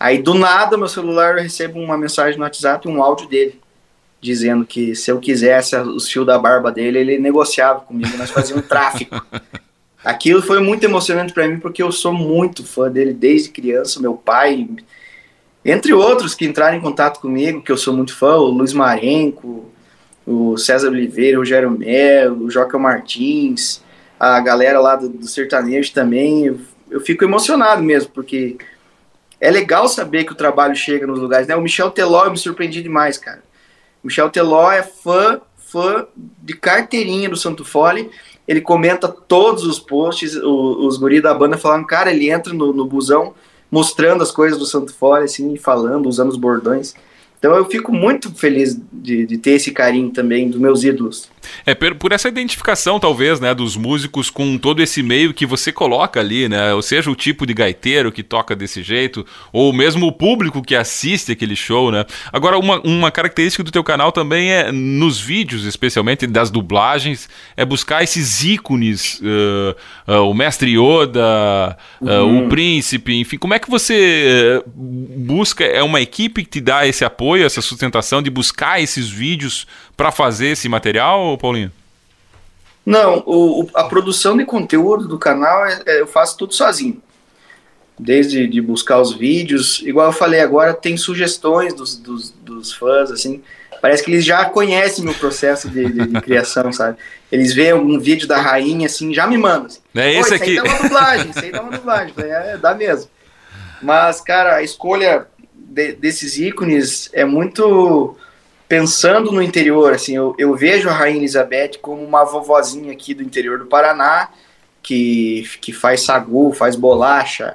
Aí, do nada, meu celular eu recebo uma mensagem no WhatsApp, um áudio dele dizendo que se eu quisesse os fios da barba dele, ele negociava comigo, nós fazíamos tráfico. Aquilo foi muito emocionante para mim, porque eu sou muito fã dele desde criança, meu pai, entre outros que entraram em contato comigo, que eu sou muito fã, o Luiz Marenco, o César Oliveira, o Rogério Melo, o Joca Martins, a galera lá do, do sertanejo também, eu, eu fico emocionado mesmo, porque é legal saber que o trabalho chega nos lugares, né? O Michel Teló, eu me surpreendi demais, cara. Michel Teló é fã, fã de carteirinha do Santo Fole. Ele comenta todos os posts, os, os guri da banda falando, cara, ele entra no, no busão mostrando as coisas do Santo Fole, assim, falando, usando os bordões. Então eu fico muito feliz de, de ter esse carinho também dos meus ídolos. É por essa identificação, talvez, né, dos músicos com todo esse meio que você coloca ali, né? Ou seja, o tipo de gaiteiro que toca desse jeito, ou mesmo o público que assiste aquele show, né? Agora, uma, uma característica do teu canal também é, nos vídeos, especialmente das dublagens, é buscar esses ícones, uh, uh, o Mestre Yoda, uh, uhum. o Príncipe, enfim. Como é que você busca? É uma equipe que te dá esse apoio? apoio, essa sustentação de buscar esses vídeos para fazer esse material, Paulinho? Não, o, a produção de conteúdo do canal é, é, eu faço tudo sozinho. Desde de buscar os vídeos, igual eu falei agora, tem sugestões dos, dos, dos fãs, assim. Parece que eles já conhecem meu processo de, de, de criação, sabe? Eles veem algum vídeo da rainha, assim, já me mandam. Assim, é esse aqui. Isso aí dá uma dublagem, isso aí dá uma dublagem. É, dá mesmo. Mas, cara, a escolha de, desses ícones é muito pensando no interior, assim, eu, eu vejo a Rainha Elizabeth como uma vovozinha aqui do interior do Paraná, que, que faz sagu, faz bolacha,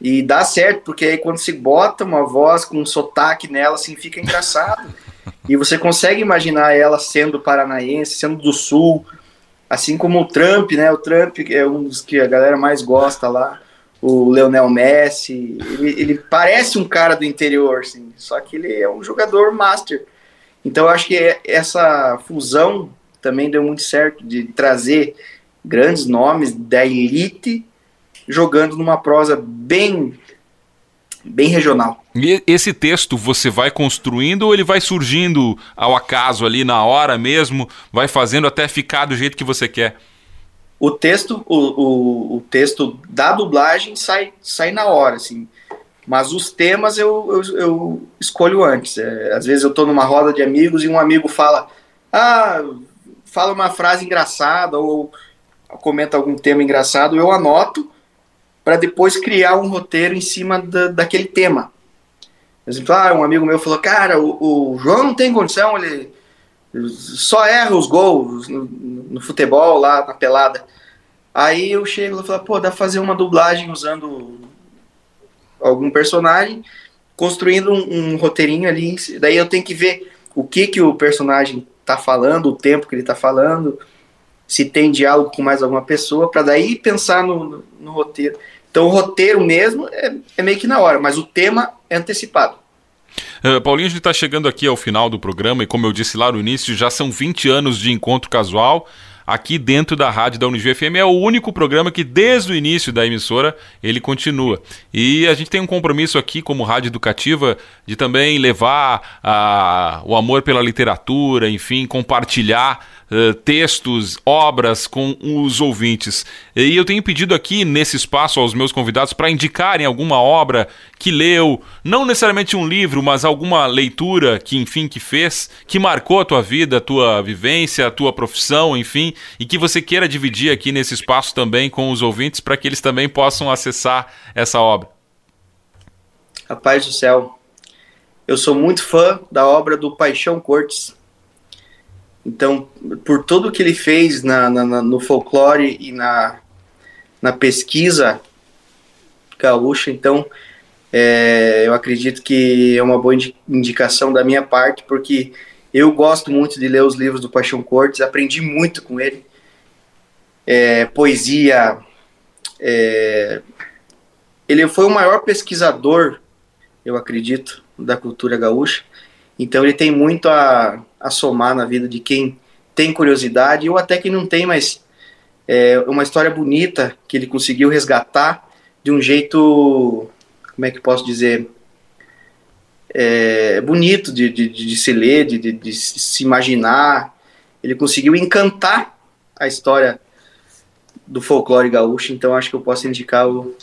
e dá certo, porque aí quando se bota uma voz com um sotaque nela, assim, fica engraçado. e você consegue imaginar ela sendo paranaense, sendo do sul, assim como o Trump, né? O Trump é um dos que a galera mais gosta lá. o Leonel Messi. Ele, ele, parece um cara do interior, assim, só que ele é um jogador master. Então eu acho que essa fusão também deu muito certo de trazer grandes nomes da elite jogando numa prosa bem bem regional. E esse texto você vai construindo ou ele vai surgindo ao acaso ali na hora mesmo, vai fazendo até ficar do jeito que você quer? O texto, o, o, o texto da dublagem sai, sai na hora, assim. Mas os temas eu, eu, eu escolho antes. É, às vezes eu estou numa roda de amigos e um amigo fala, ah, fala uma frase engraçada ou comenta algum tema engraçado, eu anoto para depois criar um roteiro em cima da, daquele tema. Por exemplo, ah, um amigo meu falou, cara, o, o, João não tem condição, ele só erra os gols no, no futebol lá na pelada. Aí eu chego e falo, pô, dá pra fazer uma dublagem usando algum personagem, construindo um, um roteirinho ali. Daí eu tenho que ver o que que o personagem tá falando, o tempo que ele tá falando, se tem diálogo com mais alguma pessoa, para daí pensar no, no, no, roteiro. Então o roteiro mesmo é, é, meio que na hora, mas o tema é antecipado. Uh, Paulinho, a gente está chegando aqui ao final do programa e como eu disse lá no início, já são 20 anos de encontro casual aqui dentro da rádio da Unijuí FM. É o único programa que desde o início da emissora ele continua. E a gente tem um compromisso aqui como rádio educativa de também levar a, o amor pela literatura, enfim, compartilhar uh, textos, obras com os ouvintes. E eu tenho pedido aqui nesse espaço aos meus convidados para indicarem alguma obra que leu, não necessariamente um livro, mas alguma leitura que, enfim, que fez, que marcou a tua vida, a tua vivência, a tua profissão, enfim, e que você queira dividir aqui nesse espaço também com os ouvintes para que eles também possam acessar essa obra. Rapaz do céu, eu sou muito fã da obra do Paixão Cortes. Então, por tudo que ele fez na, na, no folclore e na, na pesquisa gaúcha, então é, eu acredito que é uma boa indicação da minha parte, porque eu gosto muito de ler os livros do Paixão Cortes, aprendi muito com ele. É, poesia. É, ele foi o maior pesquisador, eu acredito, da cultura gaúcha. Então ele tem muito a, a somar na vida de quem tem curiosidade, ou até quem não tem, mas é uma história bonita que ele conseguiu resgatar de um jeito, como é que posso dizer, é, bonito de, de, de, se ler, de, de, de se imaginar. Ele conseguiu encantar a história do folclore gaúcho, então acho que eu posso indicar o,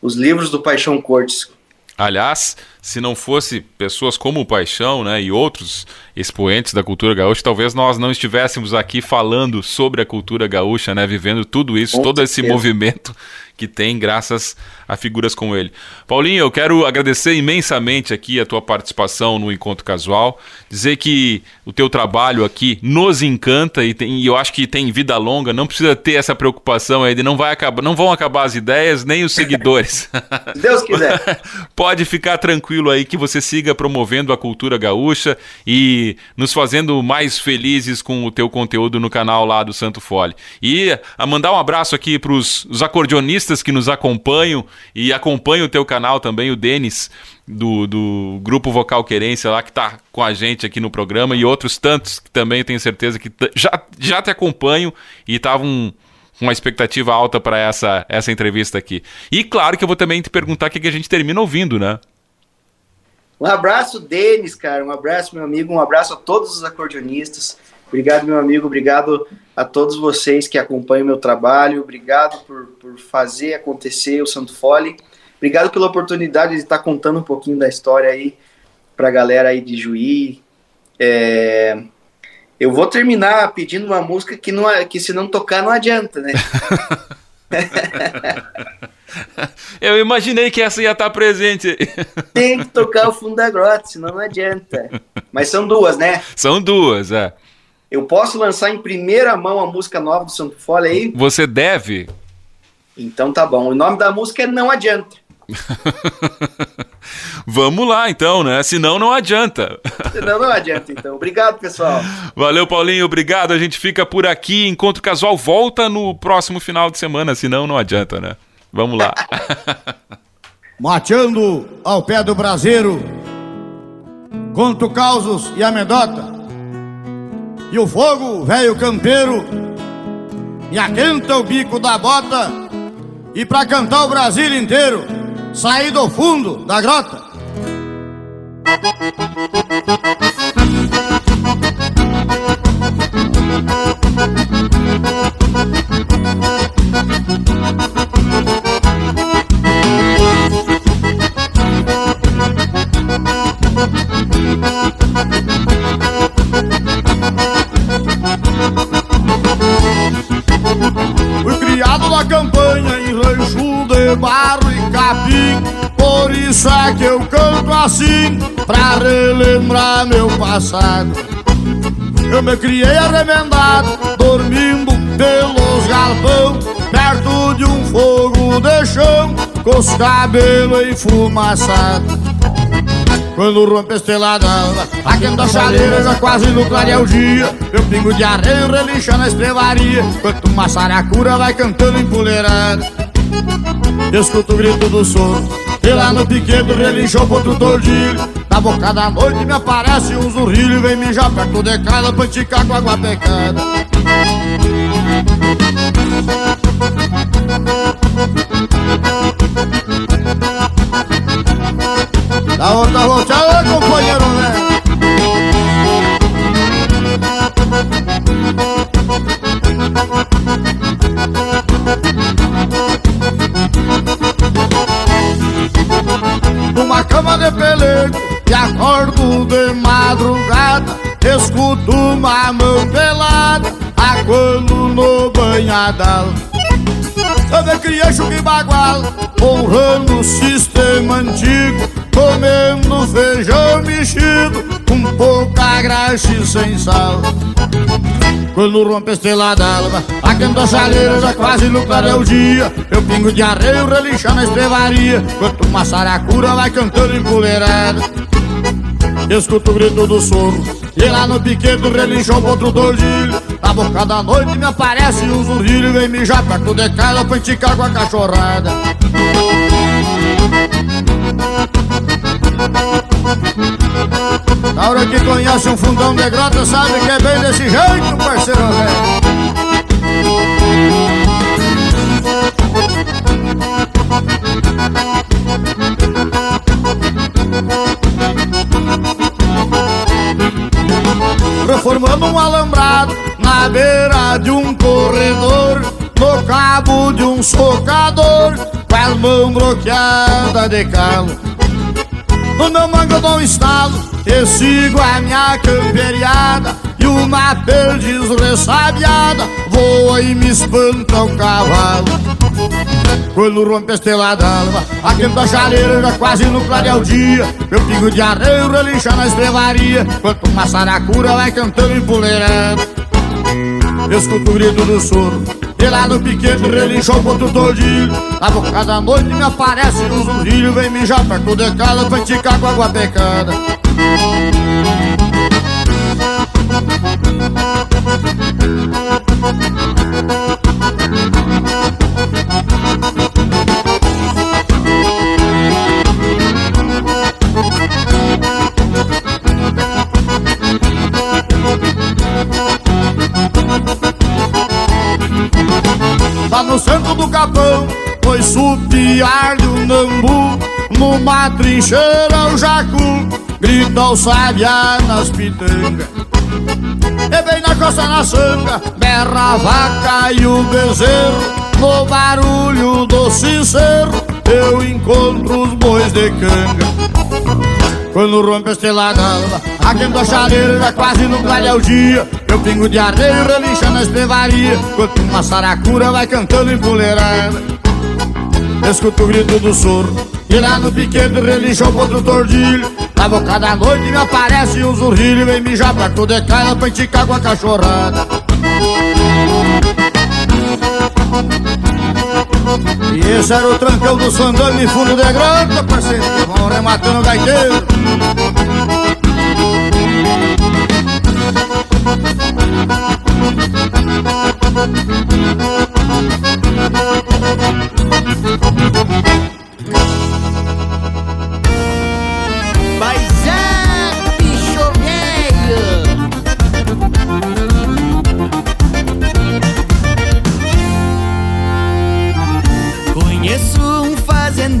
os livros do Paixão Cortes. Aliás, se não fosse pessoas como o Paixão, né, e outros expoentes da cultura gaúcha, talvez nós não estivéssemos aqui falando sobre a cultura gaúcha, né, vivendo tudo isso, Com todo certeza. esse movimento que tem graças a figuras como ele. Paulinho, eu quero agradecer imensamente aqui a tua participação no Encontro Casual, dizer que o teu trabalho aqui nos encanta e, tem, e eu acho que tem vida longa, não precisa ter essa preocupação aí de não, vai acabar, não vão acabar as ideias nem os seguidores. Deus quiser. Pode ficar tranquilo aí que você siga promovendo a cultura gaúcha e nos fazendo mais felizes com o teu conteúdo no canal lá do Santo Fole. E a mandar um abraço aqui para os acordeonistas que nos acompanham e acompanham o teu canal também, o Denis, do, do Grupo Vocal Querência lá, que está com a gente aqui no programa, e outros tantos que também tenho certeza que já, já te acompanham e estavam com uma expectativa alta para essa, essa entrevista aqui. E claro que eu vou também te perguntar o que, que a gente termina ouvindo, né? Um abraço, Denis, cara. Um abraço, meu amigo. Um abraço a todos os acordeonistas. Obrigado, meu amigo. Obrigado a todos vocês que acompanham meu trabalho. Obrigado por, por fazer acontecer o Santo Fole. Obrigado pela oportunidade de estar contando um pouquinho da história aí para a galera aí de Juí. É... Eu vou terminar pedindo uma música que, não, que se não tocar não adianta, né? Eu imaginei que essa ia estar presente. Tem que tocar o fundo da grota, senão não adianta. Mas são duas, né? São duas, é. Eu posso lançar em primeira mão a música nova do Santo Fole aí? Você deve. Então tá bom. O nome da música é Não Adianta. Vamos lá então, né? Senão não adianta. Senão não adianta, então. Obrigado, pessoal. Valeu, Paulinho. Obrigado. A gente fica por aqui. Encontro Casual volta no próximo final de semana, senão não adianta, né? Vamos lá. Mateando ao pé do braseiro, conto causos e amedota. E o fogo, velho campeiro, me aquenta o bico da bota. E pra cantar o Brasil inteiro, saí do fundo da grota. Fui criado na campanha em rancho de barro e capim Por isso é que eu canto assim Pra relembrar meu passado. Eu me criei arremendado Dormindo pelos galpão Perto de um fogo de chão Com os cabelos enfumaçados. Quando rompe a estrelada Aquenta a chaleira já quase no clarear o dia. Eu pingo de areia relincha na estrevaria Enquanto uma saracura vai cantando empoleirada Escuto o grito do sono E lá no piquete relinchou pro outro tordilho. Na boca da noite me aparece um zurrilho. Vem mijar perto de casa pra esticar com água pecada Da outra volteada, banhadal eu me criei chuva e bagual Honrando o sistema antigo Comendo feijão mexido Com pouca graxa e sem sal. Quando rompe a estrela d'alva a chaleira já quase no clareio o dia. Eu pingo de areia relincha na estrevaria Enquanto uma saracura vai cantando empoleirada Escuto o grito do soro E lá no piquete relinchou pro outro tordilho Na boca da noite me aparece um zurrilho Vem mijar perto de casa pra enticar com a cachorrada. Na hora que conhece um fundão de grota Sabe que é bem desse jeito, parceiro velho Reformando um alambrado na beira de um corredor No cabo de um socador Com as mãos bloqueadas de calo. No meu mango eu dou um estalo E sigo a minha camperiada E uma perdiz ressabiada Voa e me espanta o cavalo. Quando rompe a estrela d'alva Aquele da chaleira já quase no clarear dia. Meu pingo de areia relincha na estrevaria Enquanto uma saracura vai cantando empoleirada Escuto o grito do soro E lá no piquete relinchou contra o tordilho Na boca da noite me aparece um zurrilho Vem mijar perto de casa pra esticar com água pecada Lá no centro do capão Foi supiar de um nambu Numa trincheira o jacu Grita o sabiá nas pitangas E bem na costa na sanga Berra a vaca e o bezerro. No barulho do sincero Eu encontro os bois de canga. Quando rompe a estrela d'alva Aquendo a chaleira quase no clarear o dia. Eu pingo de areia relincha na estrevaria Enquanto uma saracura vai cantando empoleirada Escuto o grito do soro E lá no piquete relincha o outro tordilho Na boca da noite me aparece um zurrilho Vem mijar perto de casa pra enticar com a cachorrada. E esse era o trancão do Sandano em fundo de grota, parceiro Vão rematando o gaiteiro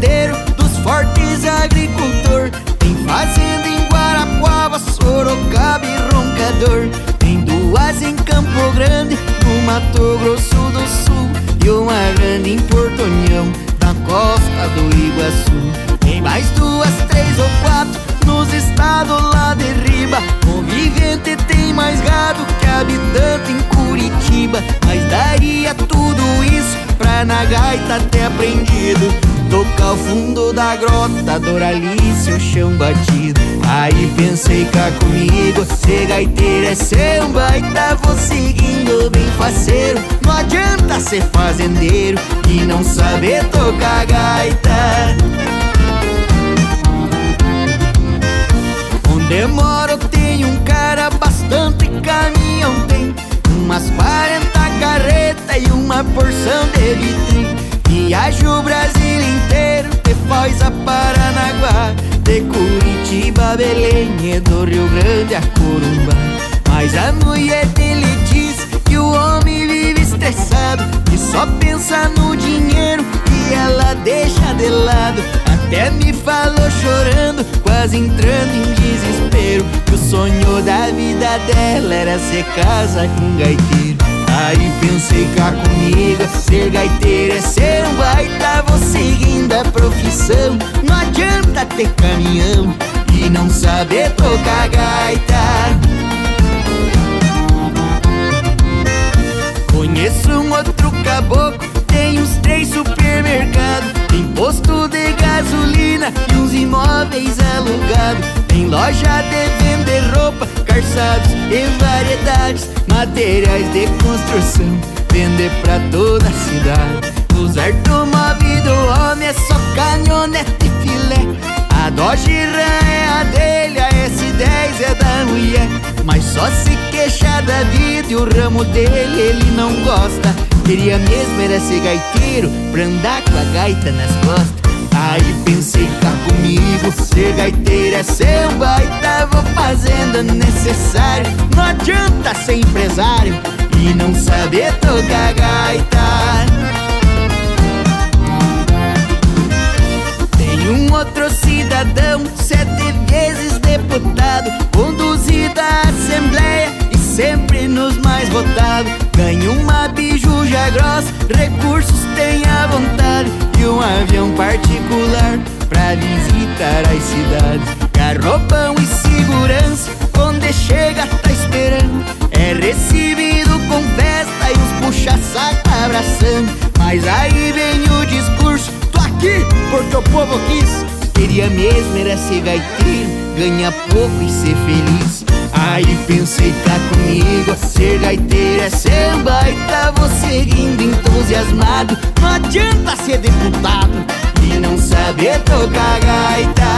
fazendeiro, dos fortes agricultor. Tem fazenda em Guarapuava, Sorocaba e Roncador. Tem duas em Campo Grande, no Mato Grosso do Sul. E uma grande em Porto União, na costa do Iguaçu. Tem mais duas, três ou quatro nos estados lá de riba. Convivente tem mais gado que habitante em Curitiba. Mas daria tudo isso pra na gaita ter aprendido. Tocar o fundo da grota, Doralice, o chão batido. Aí pensei cá comigo, ser gaiteiro é ser um baita Vou seguindo bem faceiro, não adianta ser fazendeiro E não saber tocar gaita. Onde eu moro tem um cara bastante caminhão Tem umas 40 carretas e uma porção de vitrine Viajo o Brasil inteiro, de Foz a Paranaguá De Curitiba, Belém e do Rio Grande a Corumbá. Mas a mulher dele diz que o homem vive estressado Que só pensa no dinheiro e ela deixa de lado. Até me falou chorando, quase entrando em desespero Que o sonho da vida dela era ser casa com gaiteiro Aí pensei cá comigo, ser gaiteiro é ser um baita. Vou seguindo a profissão, não adianta ter caminhão E não saber tocar gaita. Conheço um outro caboclo, tem uns três supermercados. Tem posto de gasolina e uns imóveis alugados Tem loja de vender roupa, calçados e variedades Materiais de construção, vender pra toda a cidade. Automóveis do homem é só caminhonete e filé. A Dodge é a dele, a S10 é da mulher. Mas só se queixa da vida e o ramo dele ele não gosta. Queria mesmo era ser gaiteiro pra andar com a gaita nas costas Aí pensei cá comigo, ser gaiteiro é ser um baita Vou fazendo necessário, não adianta ser empresário E não saber tocar gaita. Tem um outro cidadão, sete vezes deputado Conduzido à Assembleia sempre nos mais votados Ganha uma bijuja grossa, recursos tem à vontade. E um avião particular pra visitar as cidades. Garrobão e segurança, onde chega tá esperando. É recebido com festa e uns puxa-saco abraçando. Mas aí vem o discurso, tô aqui porque o povo quis. Queria mesmo era ser gaiteiro, ganhar pouco e ser feliz Aí pensei, tá comigo Ser gaiteiro é ser um baita tá Você lindo, entusiasmado. Não adianta ser deputado E não saber tocar gaita.